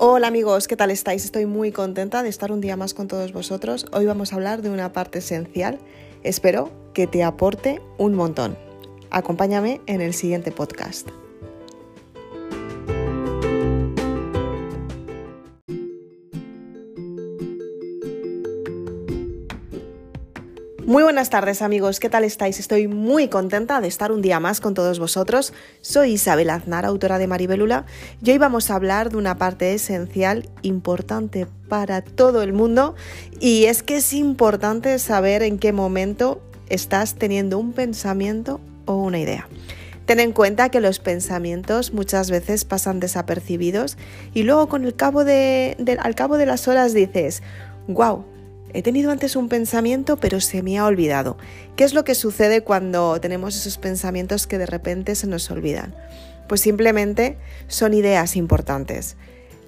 Hola amigos, ¿qué tal estáis? Estoy muy contenta de estar un día más con todos vosotros. Hoy vamos a hablar de una parte esencial. Espero que te aporte un montón. Acompáñame en el siguiente podcast. Muy buenas tardes amigos, ¿qué tal estáis? Estoy muy contenta de estar un día más con todos vosotros. Soy Isabel Aznar, autora de Maribelula, y hoy vamos a hablar de una parte esencial, importante para todo el mundo, y es que es importante saber en qué momento estás teniendo un pensamiento o una idea. Ten en cuenta que los pensamientos muchas veces pasan desapercibidos y luego con el cabo de, al cabo de las horas dices, wow, He tenido antes un pensamiento pero se me ha olvidado. ¿Qué es lo que sucede cuando tenemos esos pensamientos que de repente se nos olvidan? Pues simplemente son ideas importantes.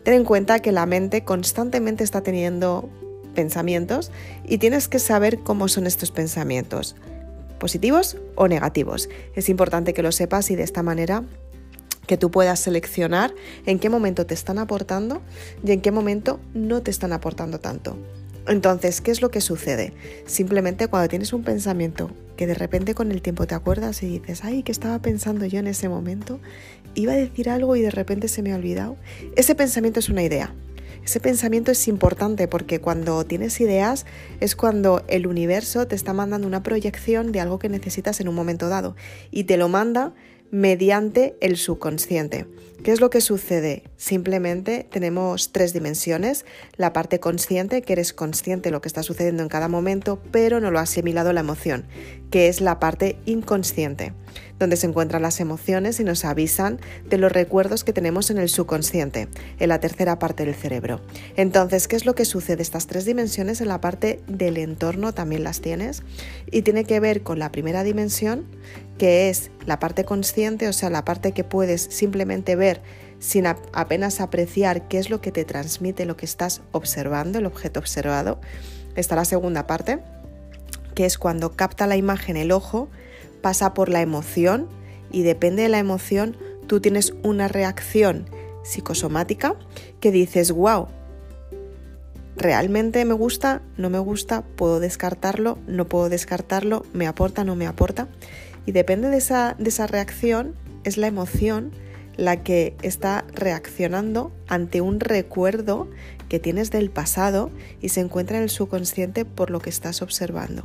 Ten en cuenta que la mente constantemente está teniendo pensamientos y tienes que saber cómo son estos pensamientos, positivos o negativos. Es importante que lo sepas y de esta manera que tú puedas seleccionar en qué momento te están aportando y en qué momento no te están aportando tanto. Entonces, ¿qué es lo que sucede? Simplemente cuando tienes un pensamiento que de repente con el tiempo te acuerdas y dices, ay, ¿qué estaba pensando yo en ese momento? Iba a decir algo y de repente se me ha olvidado. Ese pensamiento es una idea. Ese pensamiento es importante porque cuando tienes ideas es cuando el universo te está mandando una proyección de algo que necesitas en un momento dado y te lo manda mediante el subconsciente. ¿Qué es lo que sucede? Simplemente tenemos tres dimensiones. La parte consciente, que eres consciente de lo que está sucediendo en cada momento, pero no lo ha asimilado la emoción, que es la parte inconsciente, donde se encuentran las emociones y nos avisan de los recuerdos que tenemos en el subconsciente, en la tercera parte del cerebro. Entonces, ¿qué es lo que sucede? Estas tres dimensiones en la parte del entorno también las tienes y tiene que ver con la primera dimensión, que es la parte consciente, o sea, la parte que puedes simplemente ver sin apenas apreciar qué es lo que te transmite lo que estás observando, el objeto observado. Está la segunda parte, que es cuando capta la imagen el ojo, pasa por la emoción y depende de la emoción, tú tienes una reacción psicosomática que dices, wow, realmente me gusta, no me gusta, puedo descartarlo, no puedo descartarlo, me aporta, no me aporta. Y depende de esa, de esa reacción, es la emoción la que está reaccionando ante un recuerdo que tienes del pasado y se encuentra en el subconsciente por lo que estás observando.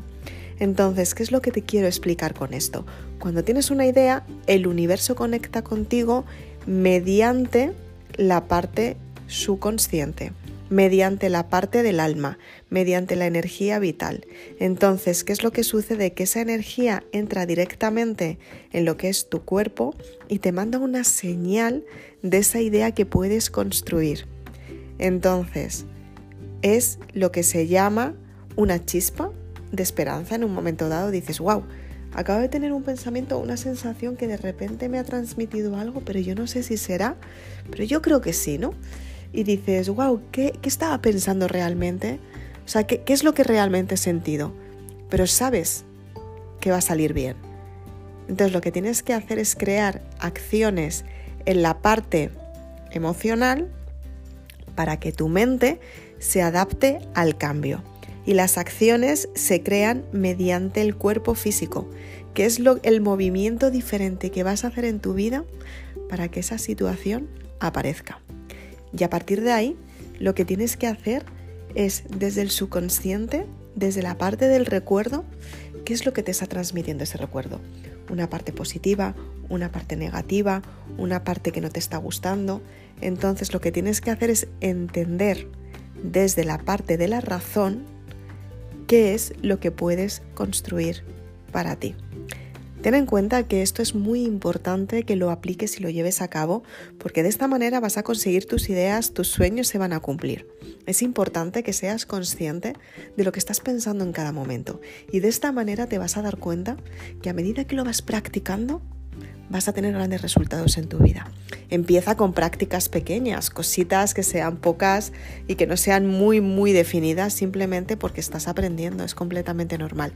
Entonces, ¿qué es lo que te quiero explicar con esto? Cuando tienes una idea, el universo conecta contigo mediante la parte subconsciente mediante la parte del alma, mediante la energía vital. Entonces, ¿qué es lo que sucede? Que esa energía entra directamente en lo que es tu cuerpo y te manda una señal de esa idea que puedes construir. Entonces, es lo que se llama una chispa de esperanza en un momento dado. Dices, wow, acabo de tener un pensamiento, una sensación que de repente me ha transmitido algo, pero yo no sé si será, pero yo creo que sí, ¿no? Y dices, wow, ¿qué, estaba pensando realmente? O sea, ¿qué, ¿qué es lo que realmente he sentido? Pero sabes que va a salir bien. Entonces lo que tienes que hacer es crear acciones en la parte emocional para que tu mente se adapte al cambio. Y las acciones se crean mediante el cuerpo físico, que es lo, el movimiento diferente que vas a hacer en tu vida para que esa situación aparezca. Y a partir de ahí, lo que tienes que hacer es desde el subconsciente, desde la parte del recuerdo, qué es lo que te está transmitiendo ese recuerdo. Una parte positiva, una parte negativa, una parte que no te está gustando. Entonces lo que tienes que hacer es entender desde la parte de la razón qué es lo que puedes construir para ti. Ten en cuenta que esto es muy importante que lo apliques y lo lleves a cabo, porque de esta manera vas a conseguir tus ideas, tus sueños se van a cumplir. Es importante que seas consciente de lo que estás pensando en cada momento y de esta manera te vas a dar cuenta que a medida que lo vas practicando, vas a tener grandes resultados en tu vida. Empieza con prácticas pequeñas, cositas que sean pocas y que no sean muy, muy definidas simplemente porque estás aprendiendo, es completamente normal.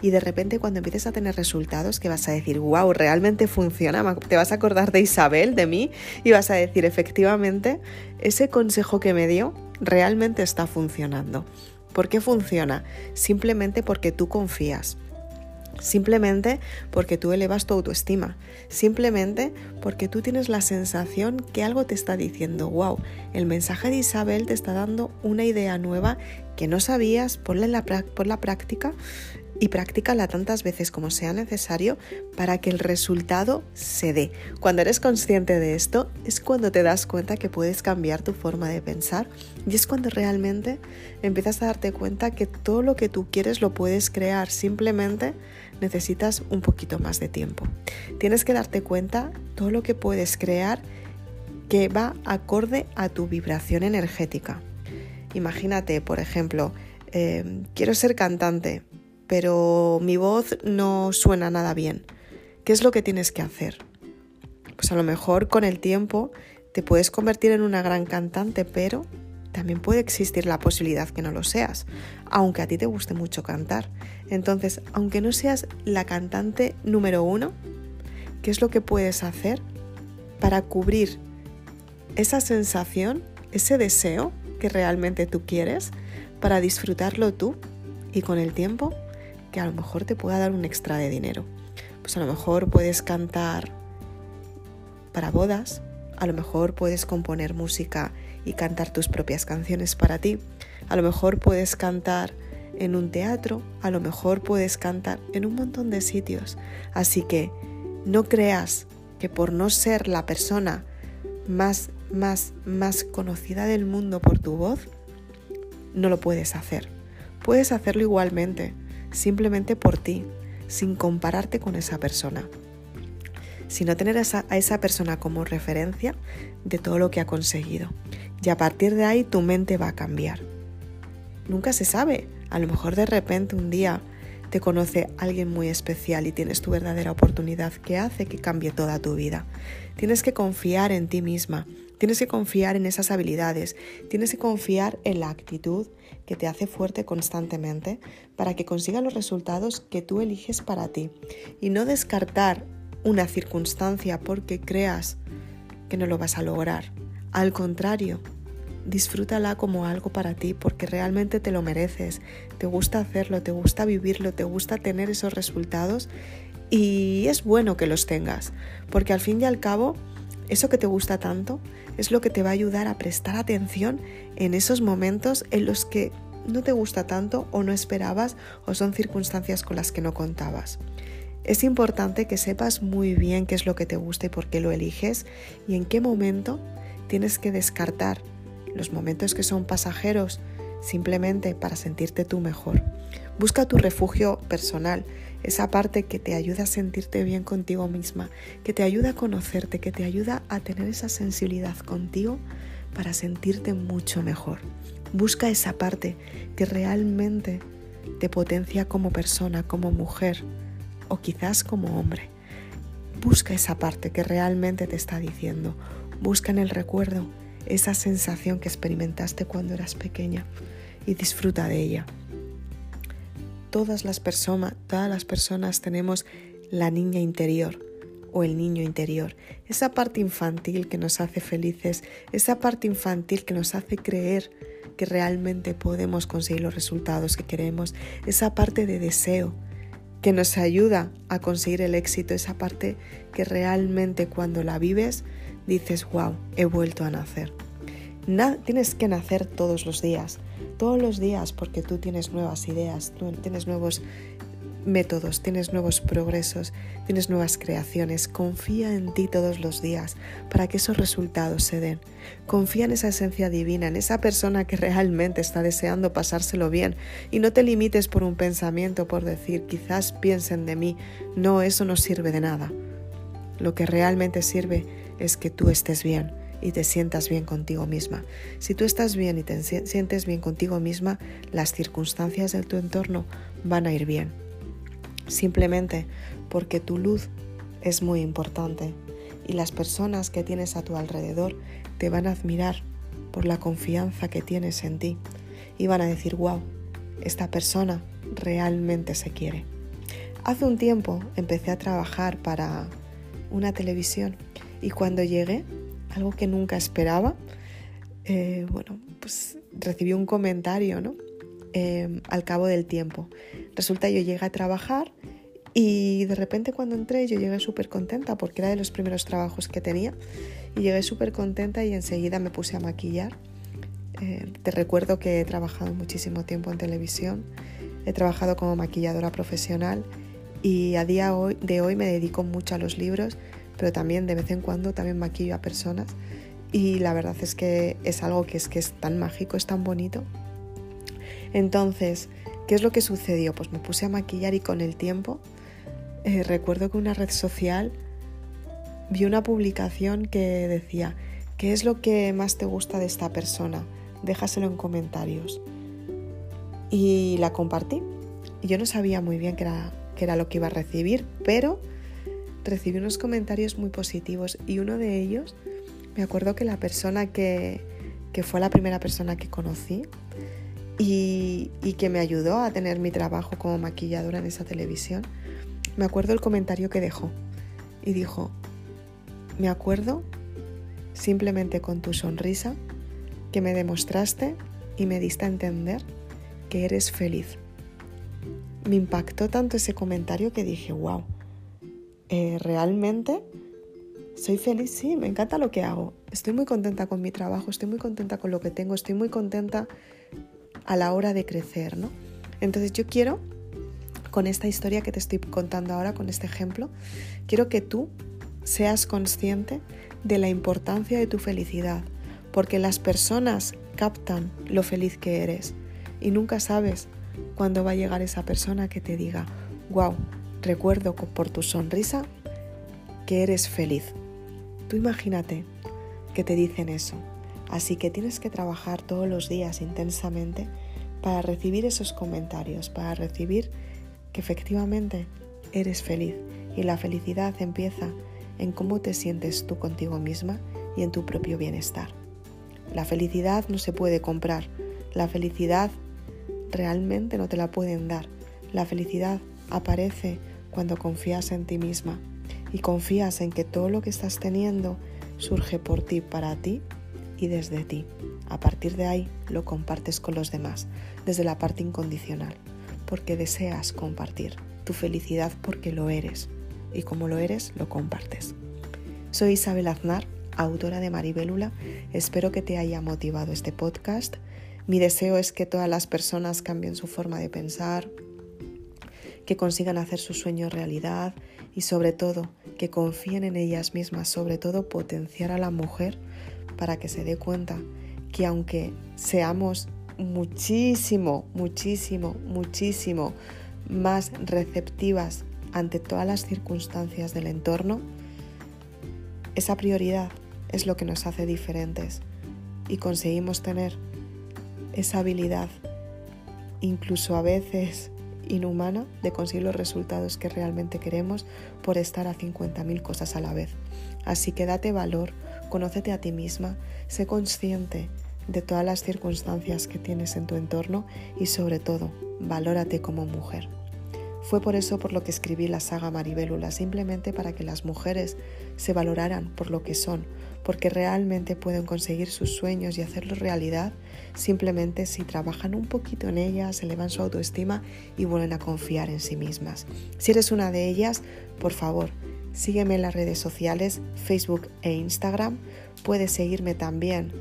Y de repente cuando empieces a tener resultados que vas a decir, wow, realmente funciona, te vas a acordar de Isabel, de mí, y vas a decir, efectivamente, ese consejo que me dio realmente está funcionando. ¿Por qué funciona? Simplemente porque tú confías Simplemente porque tú elevas tu autoestima. Simplemente porque tú tienes la sensación que algo te está diciendo, wow, el mensaje de Isabel te está dando una idea nueva que no sabías, ponla en la, por la práctica y practícala tantas veces como sea necesario para que el resultado se dé. Cuando eres consciente de esto es cuando te das cuenta que puedes cambiar tu forma de pensar y es cuando realmente empiezas a darte cuenta que todo lo que tú quieres lo puedes crear, simplemente necesitas un poquito más de tiempo. Tienes que darte cuenta todo lo que puedes crear que va acorde a tu vibración energética. Imagínate, por ejemplo, eh, quiero ser cantante, pero mi voz no suena nada bien. ¿Qué es lo que tienes que hacer? Pues a lo mejor con el tiempo te puedes convertir en una gran cantante, pero también puede existir la posibilidad que no lo seas, aunque a ti te guste mucho cantar. Entonces, aunque no seas la cantante número uno, ¿qué es lo que puedes hacer para cubrir esa sensación, ese deseo que realmente tú quieres, para disfrutarlo tú y con el tiempo que a lo mejor te pueda dar un extra de dinero. Pues a lo mejor puedes cantar para bodas, a lo mejor puedes componer música y cantar tus propias canciones para ti, a lo mejor puedes cantar en un teatro, a lo mejor puedes cantar en un montón de sitios. Así que no creas que por no ser la persona más, más, más conocida del mundo por tu voz, no lo puedes hacer. Puedes hacerlo igualmente, simplemente por ti, sin compararte con esa persona, sino tener a esa, a esa persona como referencia de todo lo que ha conseguido. Y a partir de ahí tu mente va a cambiar. Nunca se sabe, a lo mejor de repente un día te conoce alguien muy especial y tienes tu verdadera oportunidad que hace que cambie toda tu vida. Tienes que confiar en ti misma, tienes que confiar en esas habilidades, tienes que confiar en la actitud que te hace fuerte constantemente para que consiga los resultados que tú eliges para ti. Y no descartar una circunstancia porque creas que no lo vas a lograr. Al contrario, disfrútala como algo para ti porque realmente te lo mereces, te gusta hacerlo, te gusta vivirlo, te gusta tener esos resultados y es bueno que los tengas porque al fin y al cabo eso que te gusta tanto es lo que te va a ayudar a prestar atención en esos momentos en los que no te gusta tanto o no esperabas o son circunstancias con las que no contabas. Es importante que sepas muy bien qué es lo que te gusta y por qué lo eliges y en qué momento tienes que descartar los momentos que son pasajeros simplemente para sentirte tú mejor. Busca tu refugio personal, esa parte que te ayuda a sentirte bien contigo misma, que te ayuda a conocerte, que te ayuda a tener esa sensibilidad contigo para sentirte mucho mejor. Busca esa parte que realmente te potencia como persona, como mujer o quizás como hombre. Busca esa parte que realmente te está diciendo. Busca en el recuerdo esa sensación que experimentaste cuando eras pequeña y disfruta de ella. Todas las, personas, todas las personas tenemos la niña interior o el niño interior, esa parte infantil que nos hace felices, esa parte infantil que nos hace creer que realmente podemos conseguir los resultados que queremos, esa parte de deseo que nos ayuda a conseguir el éxito, esa parte que realmente cuando la vives dices, wow, he vuelto a nacer. tienes que nacer todos los días, todos los días porque tú tienes nuevas ideas, tú tienes nuevos métodos, tienes nuevos progresos, tienes nuevas creaciones. Confía en ti todos los días para que esos resultados se den. Confía en esa esencia divina, en esa persona que realmente está deseando pasárselo bien y no te limites por un pensamiento, por decir quizás piensen de mí. No, eso no sirve de nada. Lo que realmente sirve es que tú estés bien y te sientas bien contigo misma. Si tú estás bien y te sientes bien contigo misma, las circunstancias de tu entorno van a ir bien. Simplemente porque tu luz es muy importante y las personas que tienes a tu alrededor te van a admirar por la confianza que tienes en ti y van a decir, wow, esta persona realmente se quiere. Hace un tiempo empecé a trabajar para una televisión y cuando llegué, algo que nunca esperaba, eh, bueno, pues recibí un comentario, ¿no? Eh, al cabo del tiempo. Resulta yo llegué a trabajar y de repente cuando entré yo llegué súper contenta porque era de los primeros trabajos que tenía y llegué súper contenta y enseguida me puse a maquillar. Eh, te recuerdo que he trabajado muchísimo tiempo en televisión, he trabajado como maquilladora profesional y a día de hoy me dedico mucho a los libros, pero también de vez en cuando también maquillo a personas y la verdad es que es algo que es, que es tan mágico, es tan bonito. Entonces, ¿qué es lo que sucedió? Pues me puse a maquillar y con el tiempo eh, recuerdo que una red social vi una publicación que decía, ¿qué es lo que más te gusta de esta persona? Déjaselo en comentarios. Y la compartí. Yo no sabía muy bien qué era, qué era lo que iba a recibir, pero recibí unos comentarios muy positivos y uno de ellos, me acuerdo que la persona que, que fue la primera persona que conocí y, y que me ayudó a tener mi trabajo como maquilladora en esa televisión, me acuerdo el comentario que dejó y dijo, me acuerdo simplemente con tu sonrisa que me demostraste y me diste a entender que eres feliz. Me impactó tanto ese comentario que dije, wow, eh, realmente soy feliz, sí, me encanta lo que hago. Estoy muy contenta con mi trabajo, estoy muy contenta con lo que tengo, estoy muy contenta a la hora de crecer, ¿no? Entonces yo quiero con esta historia que te estoy contando ahora, con este ejemplo, quiero que tú seas consciente de la importancia de tu felicidad, porque las personas captan lo feliz que eres y nunca sabes cuándo va a llegar esa persona que te diga, wow, recuerdo por tu sonrisa que eres feliz. Tú imagínate que te dicen eso, así que tienes que trabajar todos los días intensamente para recibir esos comentarios, para recibir que efectivamente eres feliz y la felicidad empieza en cómo te sientes tú contigo misma y en tu propio bienestar. La felicidad no se puede comprar, la felicidad realmente no te la pueden dar. La felicidad aparece cuando confías en ti misma y confías en que todo lo que estás teniendo surge por ti, para ti y desde ti. A partir de ahí lo compartes con los demás, desde la parte incondicional porque deseas compartir, tu felicidad porque lo eres y como lo eres lo compartes. Soy Isabel Aznar, autora de Maribélula. Espero que te haya motivado este podcast. Mi deseo es que todas las personas cambien su forma de pensar, que consigan hacer sus sueños realidad y sobre todo que confíen en ellas mismas, sobre todo potenciar a la mujer para que se dé cuenta que aunque seamos muchísimo, muchísimo, muchísimo más receptivas ante todas las circunstancias del entorno, esa prioridad es lo que nos hace diferentes y conseguimos tener esa habilidad, incluso a veces inhumana, de conseguir los resultados que realmente queremos por estar a 50.000 cosas a la vez. Así que date valor, conócete a ti misma, sé consciente de todas las circunstancias que tienes en tu entorno y sobre todo, valórate como mujer. Fue por eso por lo que escribí la saga Maribélula, simplemente para que las mujeres se valoraran por lo que son, porque realmente pueden conseguir sus sueños y hacerlos realidad simplemente si trabajan un poquito en ellas, elevan su autoestima y vuelven a confiar en sí mismas. Si eres una de ellas, por favor, sígueme en las redes sociales, Facebook e Instagram. Puedes seguirme también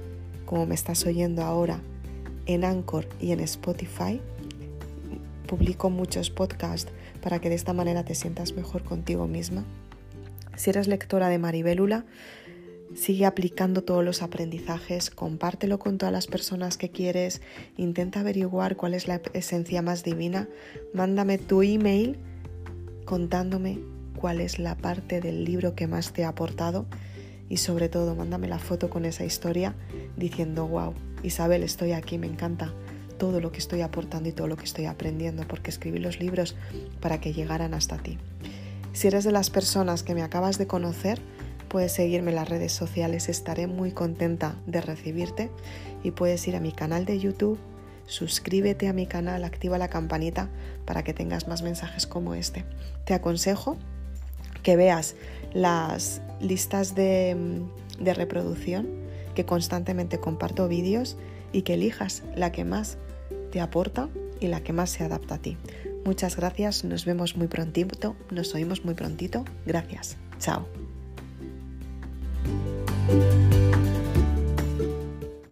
como me estás oyendo ahora, en Anchor y en Spotify. Publico muchos podcasts para que de esta manera te sientas mejor contigo misma. Si eres lectora de Maribélula, sigue aplicando todos los aprendizajes, compártelo con todas las personas que quieres, intenta averiguar cuál es la esencia más divina, mándame tu email contándome cuál es la parte del libro que más te ha aportado y sobre todo mándame la foto con esa historia diciendo, wow, Isabel, estoy aquí, me encanta todo lo que estoy aportando y todo lo que estoy aprendiendo porque escribí los libros para que llegaran hasta ti. Si eres de las personas que me acabas de conocer, puedes seguirme en las redes sociales, estaré muy contenta de recibirte y puedes ir a mi canal de YouTube, suscríbete a mi canal, activa la campanita para que tengas más mensajes como este. Te aconsejo que veas las listas de, de reproducción, que constantemente comparto vídeos y que elijas la que más te aporta y la que más se adapta a ti. Muchas gracias, nos vemos muy prontito, nos oímos muy prontito. Gracias, chao. Música